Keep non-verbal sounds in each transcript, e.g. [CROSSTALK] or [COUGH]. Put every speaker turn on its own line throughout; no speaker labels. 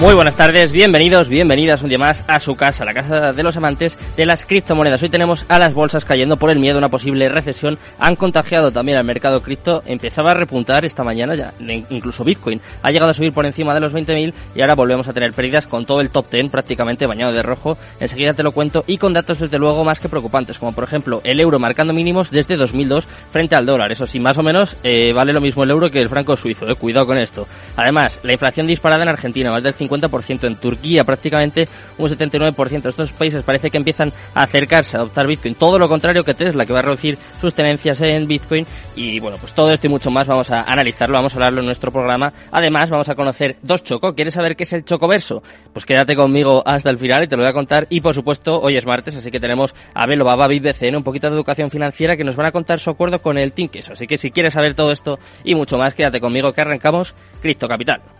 Muy buenas tardes, bienvenidos, bienvenidas un día más a su casa, la casa de los amantes de las criptomonedas. Hoy tenemos a las bolsas cayendo por el miedo a una posible recesión. Han contagiado también al mercado cripto. Empezaba a repuntar esta mañana ya, incluso Bitcoin. Ha llegado a subir por encima de los 20.000 y ahora volvemos a tener pérdidas con todo el top 10 prácticamente bañado de rojo. Enseguida te lo cuento y con datos desde luego más que preocupantes, como por ejemplo el euro marcando mínimos desde 2002 frente al dólar. Eso sí, más o menos eh, vale lo mismo el euro que el franco suizo. Eh. Cuidado con esto. Además, la inflación disparada en Argentina, más del 50 50%, en Turquía prácticamente un 79%. Estos países parece que empiezan a acercarse a adoptar Bitcoin, todo lo contrario que Tesla, que va a reducir sus tenencias en Bitcoin. Y bueno, pues todo esto y mucho más vamos a analizarlo, vamos a hablarlo en nuestro programa. Además, vamos a conocer dos Choco. ¿Quieres saber qué es el Chocoverso? Pues quédate conmigo hasta el final y te lo voy a contar. Y por supuesto, hoy es martes, así que tenemos a Belo Baba BitBCN, un poquito de educación financiera que nos van a contar su acuerdo con el Tinkeso. Así que si quieres saber todo esto y mucho más, quédate conmigo que arrancamos Cristo Capital.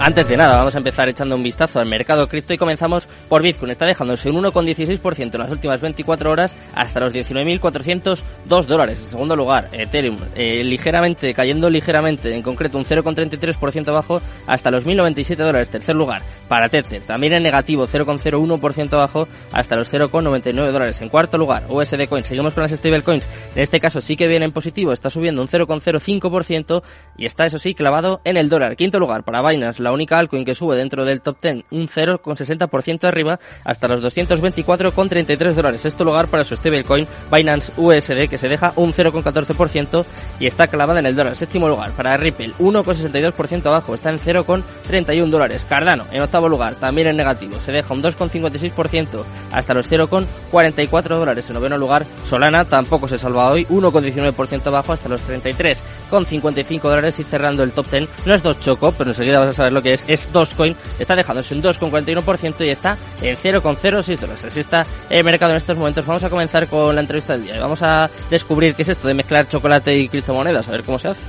Antes de nada, vamos a empezar echando un vistazo al mercado cripto y comenzamos por Bitcoin. Está dejándose un 1,16% en las últimas 24 horas hasta los 19.402 dólares. En segundo lugar, Ethereum, eh, ligeramente, cayendo ligeramente, en concreto un 0,33% abajo hasta los 1.097 dólares. Tercer lugar, para Tether, también en negativo, 0,01% abajo hasta los 0,99 dólares. En cuarto lugar, USD Coin. Seguimos con las stablecoins. En este caso sí que viene en positivo, está subiendo un 0,05% y está, eso sí, clavado en el dólar. Quinto lugar, para Binance, la única altcoin que sube dentro del top 10 un 0,60% arriba hasta los 224,33 dólares. Esto lugar para su stablecoin Binance USD que se deja un 0,14% y está clavada en el dólar. Séptimo lugar para Ripple 1,62% abajo, está en 0,31 dólares. Cardano en octavo lugar también en negativo, se deja un 2,56% hasta los 0,44 dólares. En noveno lugar Solana tampoco se salva hoy, 1,19% abajo hasta los 33,55 dólares y cerrando el top 10. No es dos choco, pero enseguida vas a saber que es, es Dogecoin, está dejándose un 2,41% y está en 0,06 dólares. Así está el mercado en estos momentos. Vamos a comenzar con la entrevista del día y vamos a descubrir qué es esto de mezclar chocolate y criptomonedas, a ver cómo se hace.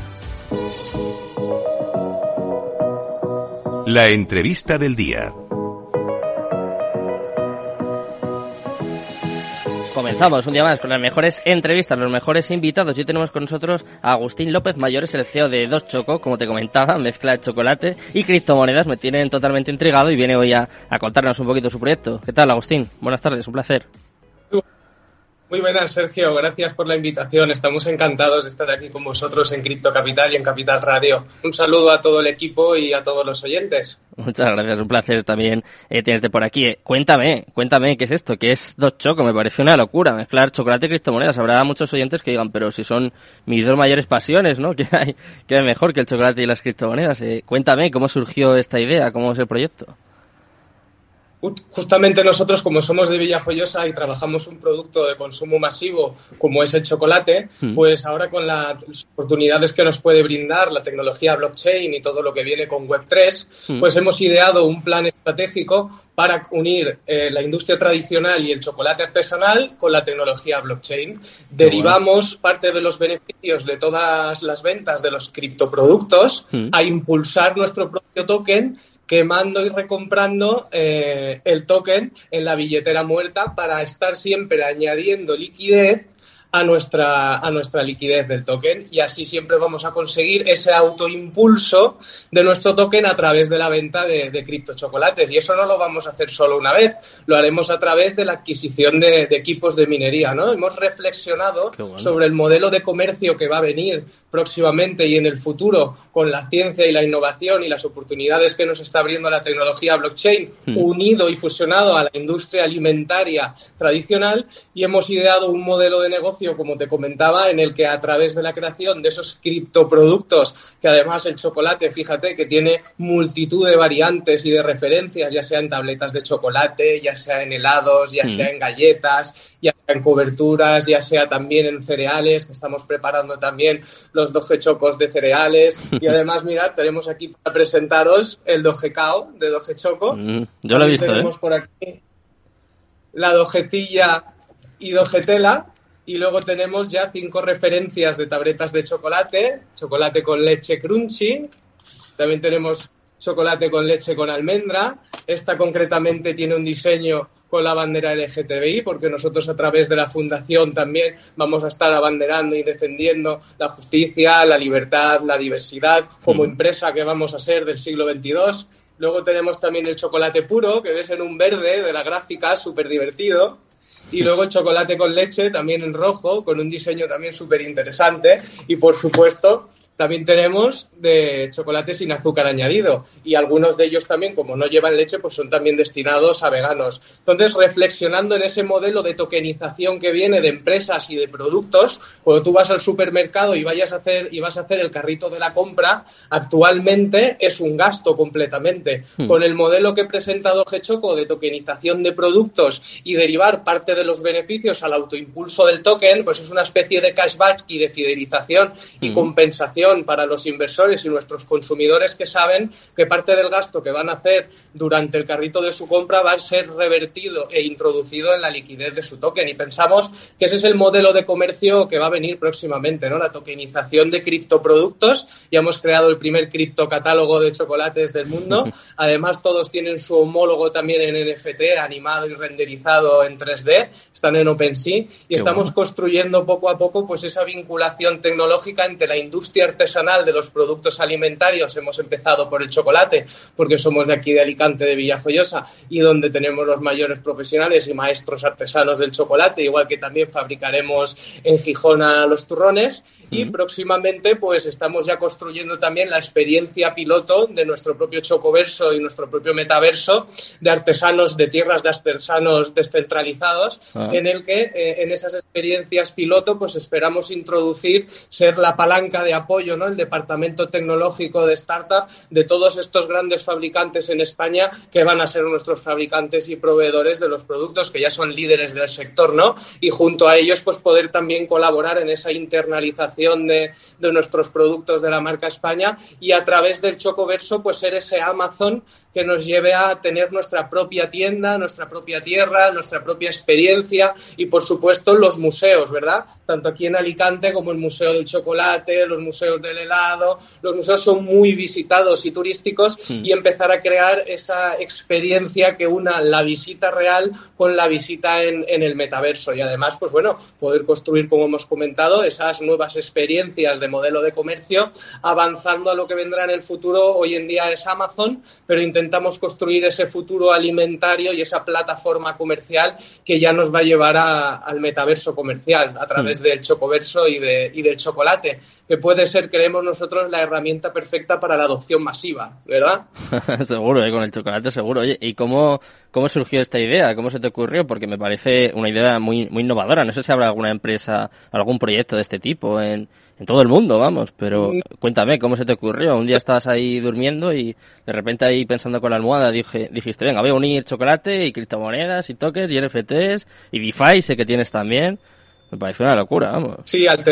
La entrevista del día.
Comenzamos un día más con las mejores entrevistas, los mejores invitados. Hoy tenemos con nosotros a Agustín López Mayores, el CEO de Dos Choco, como te comentaba, mezcla de chocolate y criptomonedas. Me tienen totalmente intrigado y viene hoy a, a contarnos un poquito su proyecto. ¿Qué tal, Agustín? Buenas tardes, un placer.
Muy buenas, Sergio. Gracias por la invitación. Estamos encantados de estar aquí con vosotros en Cripto Capital y en Capital Radio. Un saludo a todo el equipo y a todos los oyentes.
Muchas gracias. Un placer también eh, tenerte por aquí. Cuéntame, cuéntame qué es esto, qué es Dos Choco. Me parece una locura mezclar chocolate y criptomonedas. Habrá muchos oyentes que digan, pero si son mis dos mayores pasiones, ¿no? [LAUGHS] ¿Qué hay, qué hay mejor que el chocolate y las criptomonedas? Eh, cuéntame cómo surgió esta idea, cómo es el proyecto.
Justamente nosotros, como somos de Villajoyosa y trabajamos un producto de consumo masivo como es el chocolate, hmm. pues ahora con las oportunidades que nos puede brindar la tecnología blockchain y todo lo que viene con Web3, hmm. pues hemos ideado un plan estratégico para unir eh, la industria tradicional y el chocolate artesanal con la tecnología blockchain. Derivamos parte de los beneficios de todas las ventas de los criptoproductos hmm. a impulsar nuestro propio token quemando y recomprando eh, el token en la billetera muerta para estar siempre añadiendo liquidez a nuestra, a nuestra liquidez del token y así siempre vamos a conseguir ese autoimpulso de nuestro token a través de la venta de, de criptochocolates. Y eso no lo vamos a hacer solo una vez, lo haremos a través de la adquisición de, equipos de minería. ¿no? Hemos reflexionado sobre el modelo de comercio que va a venir próximamente y en el futuro con la ciencia y la innovación y las oportunidades que nos está abriendo la tecnología blockchain, hmm. unido y fusionado a la industria alimentaria tradicional y hemos ideado un modelo de negocio negocio, como te comentaba, en el que a través de la creación de esos criptoproductos, que además el chocolate, fíjate, que tiene multitud de variantes y de referencias, ya sea en tabletas de chocolate, ya sea en helados, ya sea en galletas, ya sea en coberturas, ya sea también en cereales, que estamos preparando también los doje chocos de cereales. Y [LAUGHS] además, mirad, tenemos aquí para presentaros el doje cao de doje choco.
Mm, yo lo he visto,
tenemos
¿eh?
por aquí la dojetilla y dojetela. Y luego tenemos ya cinco referencias de tabletas de chocolate, chocolate con leche crunchy, también tenemos chocolate con leche con almendra. Esta concretamente tiene un diseño con la bandera LGTBI, porque nosotros a través de la fundación también vamos a estar abanderando y defendiendo la justicia, la libertad, la diversidad como empresa que vamos a ser del siglo XXII. Luego tenemos también el chocolate puro, que ves en un verde de la gráfica, súper divertido. Y luego el chocolate con leche, también en rojo, con un diseño también súper interesante. Y por supuesto, también tenemos de chocolate sin azúcar añadido y algunos de ellos también, como no llevan leche, pues son también destinados a veganos. Entonces, reflexionando en ese modelo de tokenización que viene de empresas y de productos, cuando tú vas al supermercado y vayas a hacer y vas a hacer el carrito de la compra, actualmente es un gasto completamente. Con el modelo que he presentado Choco de tokenización de productos y derivar parte de los beneficios al autoimpulso del token, pues es una especie de cashback y de fidelización y compensación para los inversores y nuestros consumidores que saben que parte del gasto que van a hacer durante el carrito de su compra va a ser revertido e introducido en la liquidez de su token. Y pensamos que ese es el modelo de comercio que va a venir próximamente, ¿no? La tokenización de criptoproductos. Ya hemos creado el primer criptocatálogo de chocolates del mundo. [LAUGHS] Además, todos tienen su homólogo también en NFT, animado y renderizado en 3D. Están en OpenSea y estamos construyendo poco a poco pues esa vinculación tecnológica entre la industria artesanal de los productos alimentarios. Hemos empezado por el chocolate, porque somos de aquí de Alicante, de Villajoyosa, y donde tenemos los mayores profesionales y maestros artesanos del chocolate, igual que también fabricaremos en Gijona los turrones. Y próximamente, pues estamos ya construyendo también la experiencia piloto de nuestro propio Chocoverso y nuestro propio metaverso de artesanos, de tierras de artesanos descentralizados,
Ah.
en el que eh, en esas experiencias piloto, pues esperamos introducir, ser la palanca de apoyo, ¿no? El departamento tecnológico de startup de todos estos grandes fabricantes en España que van a ser nuestros fabricantes y proveedores de los productos que ya son líderes del sector, ¿no? Y junto a ellos, pues poder también colaborar en esa internalización de, de nuestros productos de la marca España y a través del Chocoverso, pues ser ese Amazon que nos lleve a tener nuestra propia tienda, nuestra propia tierra, nuestra propia experiencia y, por supuesto, los museos, ¿verdad? Tanto aquí en Alicante como el Museo del Chocolate, los museos del helado. Los museos son muy visitados y turísticos y empezar a crear esa experiencia que una la visita real con la visita en, en el metaverso y además, pues bueno, poder construir, como hemos comentado, esas nuevas experiencias de modelo de comercio, avanzando a lo que vendrá en el futuro. Hoy en día es Amazon, pero intentamos construir ese futuro alimentario y esa plataforma comercial que ya nos va a llevar a- al metaverso comercial a través del chocoverso y, de, y del chocolate, que puede ser, creemos nosotros, la herramienta perfecta para la adopción masiva, ¿verdad? [LAUGHS]
seguro, ¿eh? con el chocolate seguro. Oye, ¿y cómo, cómo surgió esta idea? ¿Cómo se te ocurrió? Porque me parece una idea muy, muy innovadora. No sé si habrá alguna empresa, algún proyecto de este tipo en, en todo el mundo, vamos. Pero cuéntame, ¿cómo se te ocurrió? Un día estabas ahí durmiendo y de repente ahí pensando con la almohada dije, dijiste, venga, voy a unir chocolate y criptomonedas y tokens y NFTs y DeFi, sé que tienes también. Me parece una locura, vamos.
Sí, al,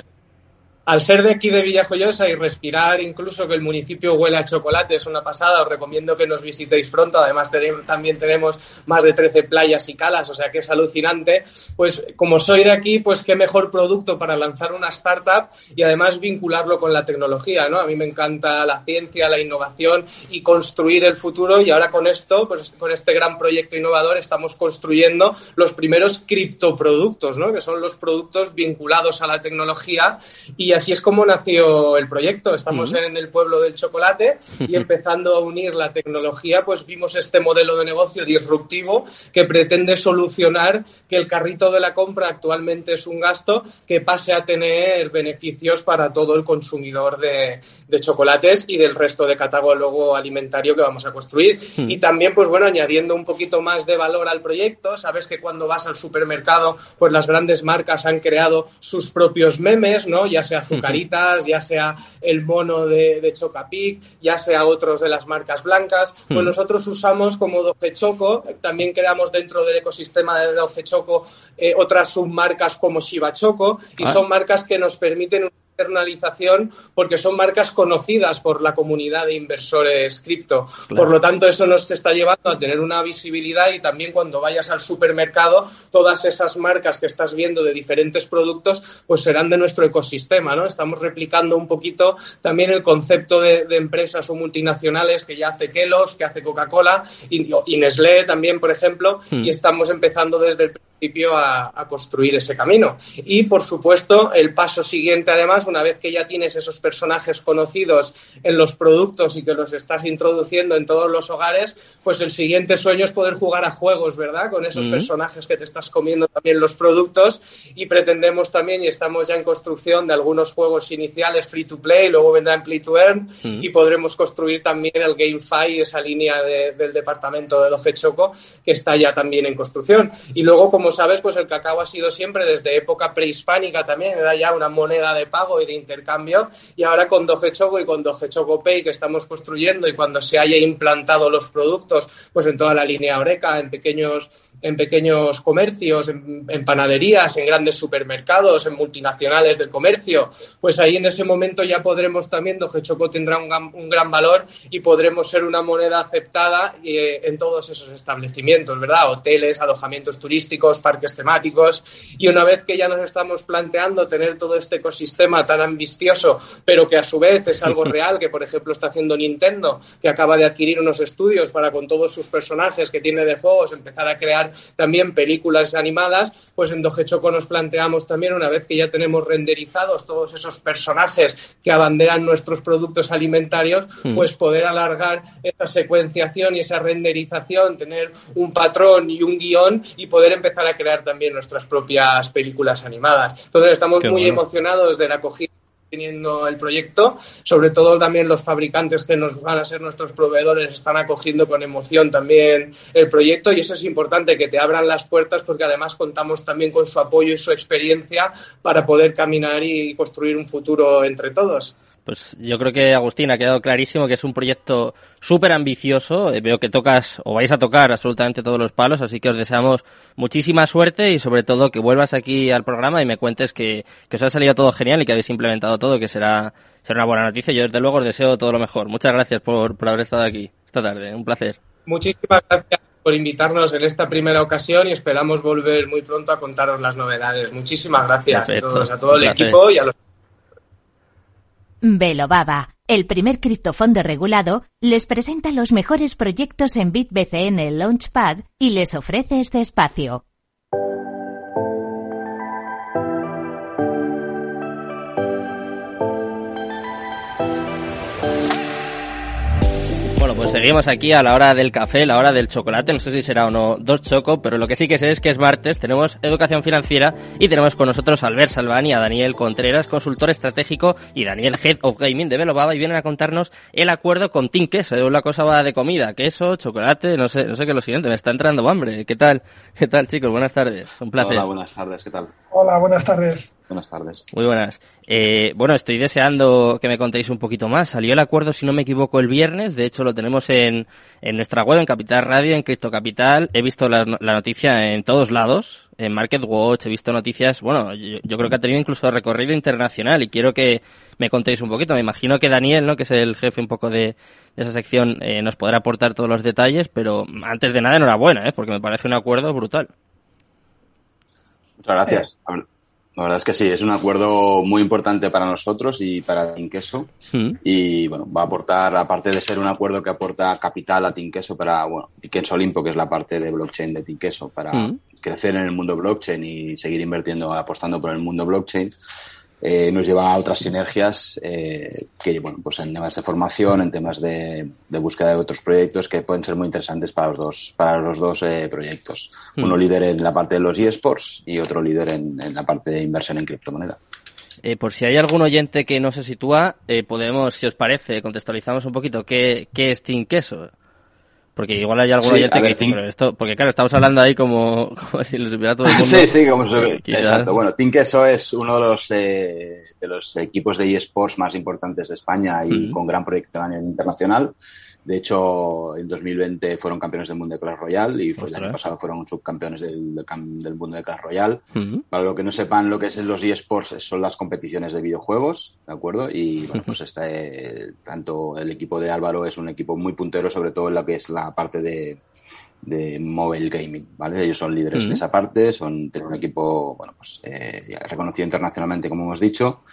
al ser de aquí de Villajoyosa y respirar incluso que el municipio huele a chocolate es una pasada, os recomiendo que nos visitéis pronto. Además, también tenemos más de 13 playas y calas, o sea que es alucinante. Pues como soy de aquí, pues qué mejor producto para lanzar una startup y además vincularlo con la tecnología, ¿no? A mí me encanta la ciencia, la innovación y construir el futuro y ahora con esto, pues con este gran proyecto innovador estamos construyendo los primeros criptoproductos, ¿no? Que son los productos vinculados a la tecnología y así es como nació el proyecto. Estamos en el pueblo del chocolate y [LAUGHS] empezando a unir la tecnología, pues vimos este modelo de negocio disruptivo que pretende solucionar que el carrito de la compra actualmente es un gasto que pase a tener beneficios para todo el consumidor de, chocolates y del resto de catálogo alimentario que vamos a construir. Y también, pues bueno, añadiendo un poquito más de valor al proyecto, sabes que cuando vas al supermercado, pues las grandes marcas han creado sus propios memes, ¿no? Ya sea Azucaritas, ya sea el mono de, de Chocapic, ya sea otros de las marcas blancas. Pues nosotros usamos como Doce Choco, también creamos dentro del ecosistema de Doce Choco eh, otras submarcas como Shiba Choco y ah. son marcas que nos permiten internalización porque son marcas conocidas por la comunidad de inversores cripto. Por lo tanto, eso nos está llevando a tener una visibilidad y también cuando vayas al supermercado, todas esas marcas que estás viendo de diferentes productos, pues serán de nuestro ecosistema, ¿no? Estamos replicando un poquito también el concepto de, empresas o multinacionales que ya hace Kelos, que hace Coca-Cola y, y, Nestlé también, por ejemplo, hmm. y estamos empezando desde el principio a, a construir ese camino. Y, por supuesto, el paso siguiente, además, una vez que ya tienes esos personajes conocidos en los productos y que los estás introduciendo en todos los hogares, pues el siguiente sueño es poder jugar a juegos, ¿verdad? Con esos personajes que te estás comiendo también los productos y pretendemos también, y estamos ya en construcción de algunos juegos iniciales free to play, luego vendrán play to earn y podremos construir también el GameFi, esa línea del departamento de Doge Choco que está ya también en construcción. Y luego, como sabes, pues el cacao ha sido siempre desde época prehispánica también, era ya una moneda de pago y de intercambio y ahora con Doge Choco y con Doge Choco Pay que estamos construyendo y cuando se haya implantado los productos pues en toda la línea Oreca, en pequeños, en pequeños comercios, en, panaderías, en grandes supermercados, en multinacionales del comercio, pues ahí en ese momento ya podremos también, Doge Choco tendrá un, un gran valor y podremos ser una moneda aceptada eh, en todos esos establecimientos, ¿verdad? Hoteles, alojamientos turísticos, parques temáticos y una vez que ya nos estamos planteando tener todo este ecosistema tan ambicioso, pero que a su vez es algo [LAUGHS] real, que por ejemplo está haciendo Nintendo, que acaba de adquirir unos estudios para con todos sus personajes que tiene de juegos empezar a crear también películas animadas, pues en Doge Choco nos planteamos también, una vez que ya tenemos renderizados todos esos personajes que abanderan nuestros productos alimentarios, hmm. pues poder alargar esa secuenciación y esa renderización, tener un patrón y un guion y poder empezar a crear también nuestras propias películas animadas. Entonces estamos muy emocionados de la acogida teniendo el proyecto. Sobre todo también los fabricantes que nos van a ser nuestros proveedores están acogiendo con emoción también el proyecto y eso es importante que te abran las puertas porque además contamos también con su apoyo y su experiencia para poder caminar y construir un futuro entre todos.
Pues yo creo que Agustín ha quedado clarísimo que es un proyecto súper ambicioso. Eh, veo que tocas o vais a tocar absolutamente todos los palos, así que os deseamos muchísima suerte y sobre todo que vuelvas aquí al programa y me cuentes que, os ha salido todo genial y que habéis implementado todo, que será, será una buena noticia. Yo desde luego os deseo todo lo mejor. Muchas gracias por, por haber estado aquí esta tarde. Un placer.
Muchísimas gracias por invitarnos en esta primera ocasión y esperamos volver muy pronto a contaros las novedades. Muchísimas gracias a todos, a todo el equipo y a los
Velobaba, el primer criptofondo regulado, les presenta los mejores proyectos en BitBCN Launchpad y les ofrece este espacio.
Pues seguimos aquí a la hora del café, la hora del chocolate. No sé si será o no dos choco, pero lo que sí que sé es que es martes, tenemos educación financiera y tenemos con nosotros a Albert Salvani, a Daniel Contreras, consultor estratégico, y Daniel Head of Gaming de Velobaba, y vienen a contarnos el acuerdo con Team Queso, una cosa va de comida, queso, chocolate, no sé, no sé qué es lo siguiente, me está entrando hambre. ¿Qué tal? ¿Qué tal, chicos? Buenas tardes, un placer.
Hola, buenas tardes, ¿qué tal?
Hola, buenas tardes.
Buenas tardes.
Muy buenas. Eh, bueno, estoy deseando que me contéis un poquito más. Salió el acuerdo, si no me equivoco, el viernes. De hecho, lo tenemos en, en nuestra web, en Capital Radio, en Cripto Capital. He visto la, noticia en todos lados. En Market Watch he visto noticias. Bueno, yo, creo que ha tenido incluso recorrido internacional y quiero que me contéis un poquito. Me imagino que Daniel, ¿no? que es el jefe un poco de, esa sección, eh, nos podrá aportar todos los detalles. Pero antes de nada, enhorabuena, ¿eh? porque me parece un acuerdo brutal.
Muchas gracias. La verdad es que sí, es un acuerdo muy importante para nosotros y para Tinqueso. Mm. Y bueno, va a aportar, aparte de ser un acuerdo que aporta capital a Tinqueso para, bueno, Tinqueso Limpo, que es la parte de blockchain de Tinqueso, para mm. crecer en el mundo blockchain y seguir invirtiendo, apostando por el mundo blockchain, eh, nos lleva a otras sinergias eh, que, bueno, pues en temas de formación, en temas de, búsqueda de otros proyectos que pueden ser muy interesantes para los dos, para los dos eh, proyectos. Hmm. Uno líder en la parte de los eSports y otro líder en, la parte de inversión en criptomoneda.
por si hay algún oyente que no se sitúa, podemos, si os parece, contextualizamos un poquito qué, qué es Team Queso. Porque igual hay algún oyente que dice, pero esto, porque claro, estamos hablando ahí como, [LAUGHS] [LAUGHS] como si lo supiera todo el mundo.
sí, sí, como se ve. Exacto. Bueno, Queso es uno de los, eh, de los equipos de eSports más importantes de España y con gran proyección a nivel internacional. De hecho, en 2020 fueron campeones del mundo de Clash Royale y el año pasado fueron subcampeones del, del mundo de Clash Royale. Para lo que no sepan lo que es los eSports, son las competiciones de videojuegos, ¿de acuerdo? Y bueno, pues [LAUGHS] está, eh, tanto el equipo de Álvaro es un equipo muy puntero, sobre todo en lo que es la parte de, de mobile gaming, ¿vale? Ellos son líderes en esa parte, son tienen un equipo, bueno, pues eh, reconocido internacionalmente, como hemos dicho,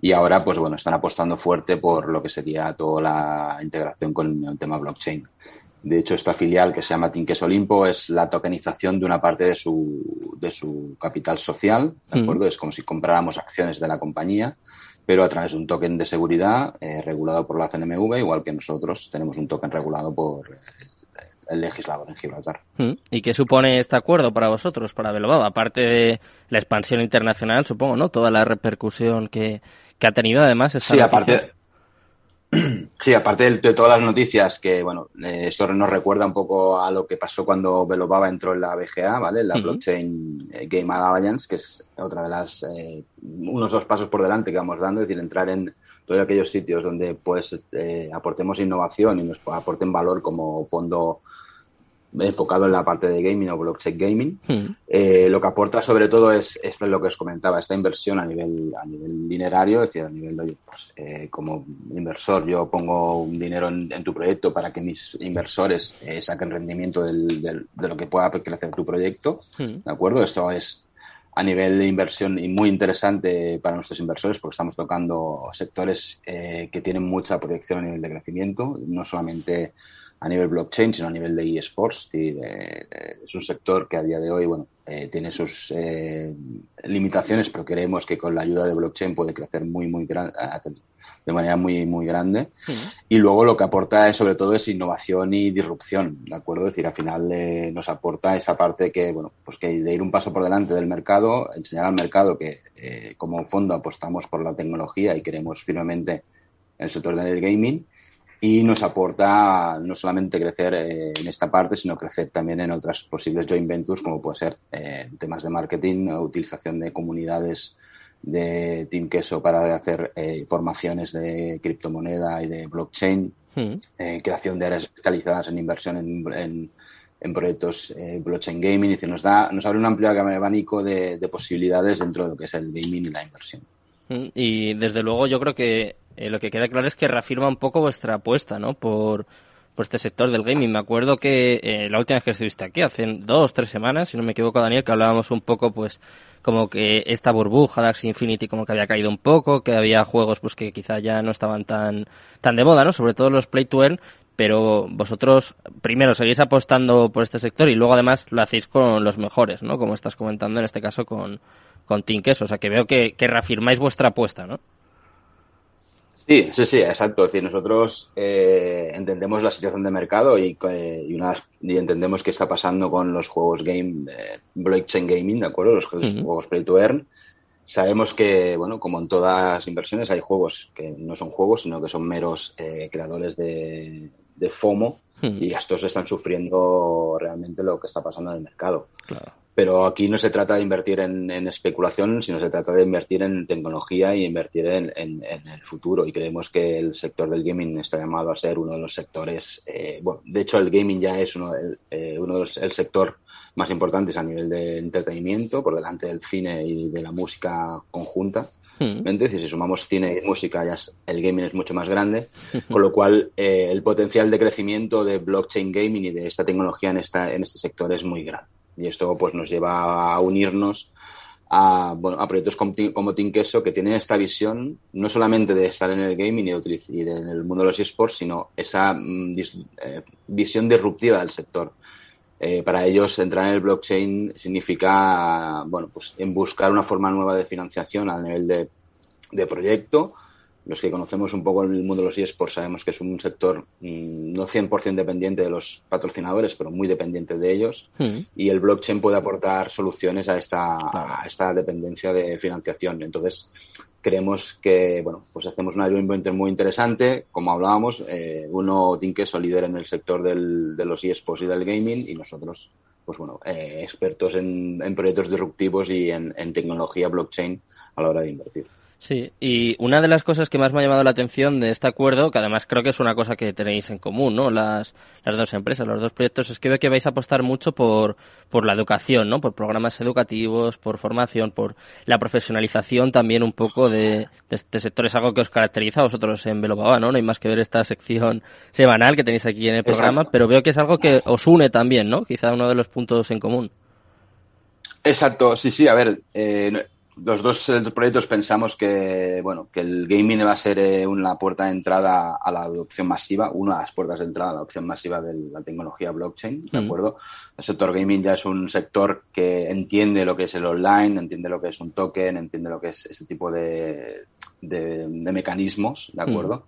y ahora, pues bueno, están apostando fuerte por lo que sería toda la integración con el tema blockchain. De hecho, esta filial que se llama Tinkes Olimpo es la tokenización de una parte de su, de su capital social, ¿de acuerdo? Es como si compráramos acciones de la compañía, pero a través de un token de seguridad eh, regulado por la CNMV, igual que nosotros tenemos un token regulado por el legislador en Gibraltar.
¿Y qué supone este acuerdo para vosotros, para Belobaba? Aparte de la expansión internacional, supongo, ¿no? Toda la repercusión que, que ha tenido además esta
sí, aparte [CLEARS THROAT] Sí, aparte de, todas las noticias que, bueno, eh, esto nos recuerda un poco a lo que pasó cuando Belobaba entró en la BGA, ¿vale? La Blockchain eh, Game Alliance, que es otra de las, eh, unos dos pasos por delante que vamos dando, es decir, entrar en todos aquellos sitios donde pues aportemos innovación y nos aporten valor como fondo enfocado en la parte de gaming o blockchain gaming. Hmm. Eh, lo que aporta sobre todo es, esto es lo que os comentaba, esta inversión a nivel, a nivel dinerario, es decir, a nivel de, pues, eh, como inversor, yo pongo un dinero en, tu proyecto para que mis inversores eh, saquen rendimiento del, de lo que pueda crecer tu proyecto, hmm. ¿de acuerdo? Esto es a nivel de inversión y muy interesante para nuestros inversores porque estamos tocando sectores que tienen mucha proyección a nivel de crecimiento, no solamente a nivel blockchain, sino a nivel de eSports. es un sector que a día de hoy, bueno, eh, tiene sus eh, limitaciones, pero creemos que con la ayuda de blockchain puede crecer muy, muy grande de manera muy, muy grande. Y luego lo que aporta es, sobre todo es innovación y disrupción, ¿de acuerdo? Es decir, al final eh, nos aporta esa parte que, bueno, pues que de ir un paso por delante del mercado, enseñar al mercado que como fondo apostamos por la tecnología y queremos firmemente el sector del gaming y nos aporta no solamente crecer eh, en esta parte, sino crecer también en otras posibles joint ventures, como puede ser eh, temas de marketing, utilización de comunidades de Team Queso para hacer eh, formaciones de criptomoneda y de blockchain, hmm. creación de áreas especializadas en inversión en, en, proyectos blockchain gaming, y nos da, nos abre un amplio abanico de, de posibilidades dentro de lo que es el gaming y la inversión.
Hmm. Y desde luego yo creo que eh, lo que queda claro es que reafirma un poco vuestra apuesta, ¿no? Por, por este sector del gaming. Me acuerdo que eh, la última vez que estuviste aquí, hace dos, tres semanas, si no me equivoco, Daniel, que hablábamos un poco, pues, como que esta burbuja de Infinity como que había caído un poco, que había juegos, pues, que quizá ya no estaban tan, tan de moda, ¿no? Sobre todo los Play to Earn, pero vosotros primero seguís apostando por este sector y luego además lo hacéis con los mejores, ¿no? Como estás comentando en este caso con, con Team O sea, que veo que, que reafirmáis vuestra apuesta, ¿no?
Sí, sí, sí, exacto. Es decir, nosotros eh, entendemos la situación de mercado y, eh, y, una, y, entendemos qué está pasando con los juegos game, eh, blockchain gaming, ¿de acuerdo? Los juegos play to earn. Sabemos que, bueno, como en todas inversiones, hay juegos que no son juegos, sino que son meros creadores de, de FOMO y estos están sufriendo realmente lo que está pasando en el mercado. Claro. Pero aquí no se trata de invertir en, especulación, sino se trata de invertir en tecnología y invertir en, el futuro. Y creemos que el sector del gaming está llamado a ser uno de los sectores, eh, bueno, de hecho el gaming ya es uno, el, eh, uno de el sector más importantes a nivel de entretenimiento, por delante del cine y de la música conjunta. Hmm. Si sumamos cine y música, ya el gaming es mucho más grande, [LAUGHS] con lo cual eh, el potencial de crecimiento de blockchain gaming y de esta tecnología en, esta, en este sector es muy grande. Y esto pues nos lleva a unirnos a, bueno, a proyectos como, como Team Queso que tienen esta visión no solamente de estar en el gaming y, en el mundo de los esports, sino esa mm, eh, visión disruptiva del sector. Eh, para ellos entrar en el blockchain significa bueno pues en buscar una forma nueva de financiación a nivel de de proyecto. Los que conocemos un poco el mundo de los eSports sabemos que es un sector mm, no 100% dependiente de los patrocinadores, pero muy dependiente de ellos. Hmm. Y el blockchain puede aportar soluciones a esta, a esta dependencia de financiación. Entonces, creemos que, bueno, pues hacemos una joint venture muy interesante. Como hablábamos, eh, uno, Tinkeso, líder en el sector del, de los eSports y del gaming, y nosotros, pues bueno, eh, expertos en, en, proyectos disruptivos y en, en tecnología blockchain a la hora de invertir.
Sí, y una de las cosas que más me ha llamado la atención de este acuerdo, que además creo que es una cosa que tenéis en común, ¿no? Las, las dos empresas, los dos proyectos, es que veo que vais a apostar mucho por, por la educación, ¿no? Por programas educativos, por formación, por la profesionalización también un poco de, este sector. Es algo que os caracteriza a vosotros en Belobaba, ¿no? No hay más que ver esta sección semanal que tenéis aquí en el programa, pero veo que es algo que os une también, ¿no? Quizá uno de los puntos en común.
Exacto, sí, sí, a ver, eh, los dos proyectos pensamos que bueno que el gaming va a ser eh, una puerta de entrada a la adopción masiva, una de las puertas de entrada a la adopción masiva de la tecnología blockchain, ¿de acuerdo? El sector gaming ya es un sector que entiende lo que es el online, entiende lo que es un token, entiende lo que es ese tipo de, de, mecanismos, ¿de acuerdo?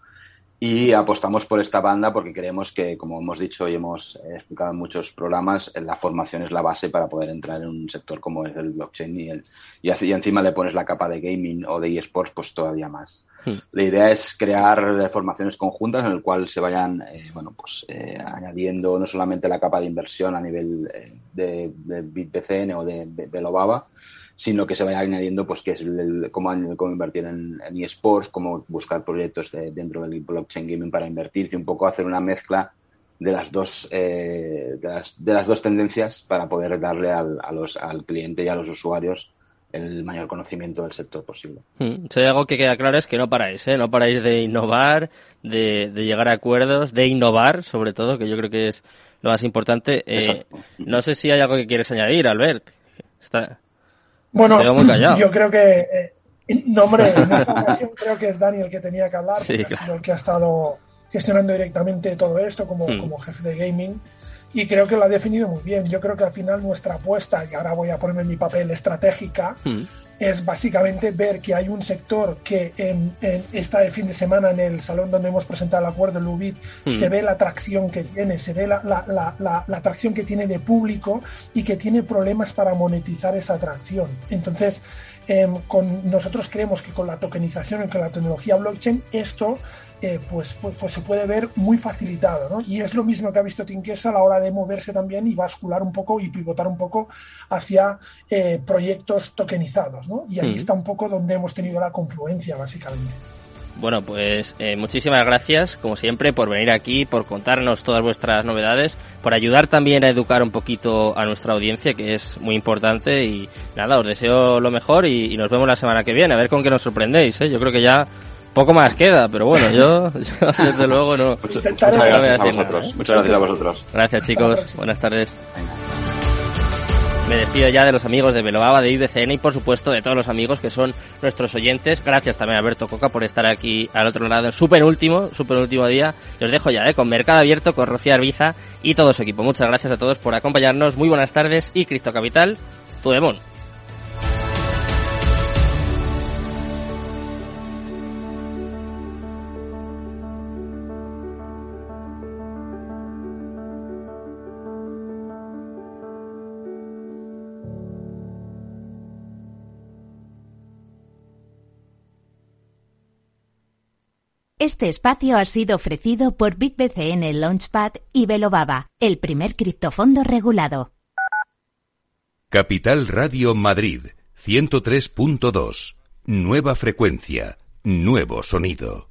Y apostamos por esta banda porque creemos que, como hemos dicho y hemos explicado en muchos programas, la formación es la base para poder entrar en un sector como es el blockchain y, el, y, encima le pones la capa de gaming o de esports, pues todavía más. La idea es crear formaciones conjuntas en el cual se vayan, eh, bueno, pues eh, añadiendo no solamente la capa de inversión a nivel eh, de, de BitBCN o de Belobaba, sino que se vaya añadiendo pues que es el, cómo, invertir en, eSports, cómo buscar proyectos dentro del blockchain gaming para invertir y un poco hacer una mezcla de las dos eh, de, las, de, las, dos tendencias para poder darle al, a los, al cliente y a los usuarios el mayor conocimiento del sector posible.
Hmm. Si hay algo que queda claro es que no paráis, ¿eh? no paráis de innovar, de, de, llegar a acuerdos, de innovar sobre todo, que yo creo que es lo más importante. Eh, no sé si hay algo que quieres añadir, Albert. Está...
Bueno, yo creo que, eh, nombre, en esta [LAUGHS] ocasión creo que es Daniel que tenía que hablar, porque ha sido el que ha estado gestionando directamente todo esto como, hmm. como jefe de gaming y creo que lo ha definido muy bien. Yo creo que al final nuestra apuesta, y ahora voy a ponerme en mi papel estratégica, hmm. es básicamente ver que hay un sector que en, en esta de fin de semana en el salón donde hemos presentado el acuerdo, el UBIT, hmm. se ve la atracción que tiene, se ve la, la, la, la, atracción que tiene de público y que tiene problemas para monetizar esa atracción. Entonces, em, con, nosotros creemos que con la tokenización y con la tecnología blockchain, esto eh, pues, pues, pues, se puede ver muy facilitado, ¿no? Y es lo mismo que ha visto Tinquesa a la hora de moverse también y bascular un poco y pivotar un poco hacia eh, proyectos tokenizados, ¿no? Y ahí está un poco donde hemos tenido la confluencia, básicamente.
Bueno, pues eh, muchísimas gracias, como siempre, por venir aquí, por contarnos todas vuestras novedades, por ayudar también a educar un poquito a nuestra audiencia, que es muy importante. Y nada, os deseo lo mejor y, y nos vemos la semana que viene, a ver con qué nos sorprendéis. ¿eh? Yo creo que ya poco más queda, pero bueno, yo, [LAUGHS] desde [LAUGHS] luego no.
Muchas, gracias a vosotros. ¿eh? Muchas gracias a vosotros.
Gracias chicos, buenas tardes. Me despido ya de los amigos de Belobaba, de IDCN y por supuesto de todos los amigos que son nuestros oyentes. Gracias también a Alberto Coca por estar aquí al otro lado. Súper último, súper último día. Los dejo ya, ¿eh? con Mercado Abierto, con Rocío Arbiza y todo su equipo. Muchas gracias a todos por acompañarnos. Muy buenas tardes y Cristo Capital, tu
Este espacio ha sido ofrecido por BitBCN Launchpad y Velobaba, el primer criptofondo regulado.
Capital Radio Madrid, 103.2. Nueva frecuencia, nuevo sonido.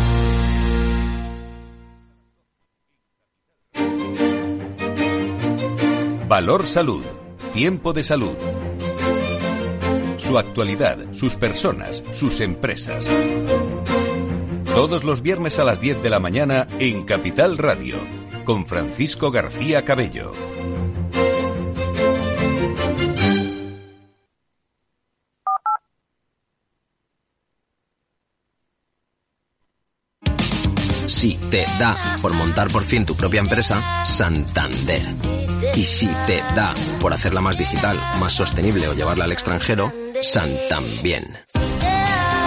Valor Salud. Tiempo de salud. Su actualidad, sus personas, sus empresas. Todos los viernes a las 10 de la mañana en Capital Radio, con Francisco García Cabello.
Si te da por montar por fin tu propia empresa, Santander. Y si te da por hacerla más digital, más sostenible o llevarla al extranjero, Santambién.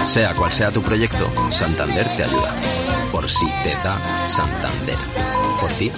Sea cual sea tu proyecto, Santander te ayuda. Por si te da Santander. Por ti